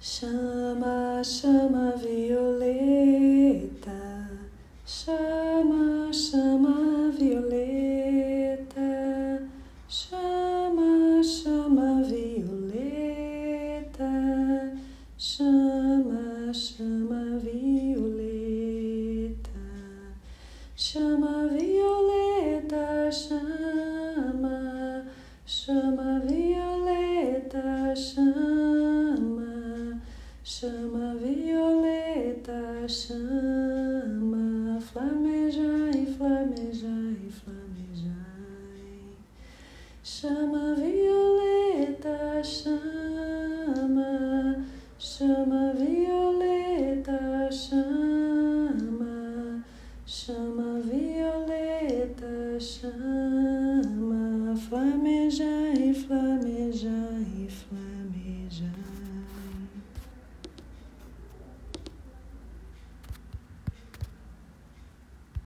Chama, chama violeta, chama, chama violeta, chama, chama violeta, chama, chama violeta, chama violeta, chama, chama violeta, chama. Chama violeta, chama, flamejai, flamejai, flamejai. Chama violeta, chama, chama violeta, chama, chama violeta, chama, flamejai, flamejai.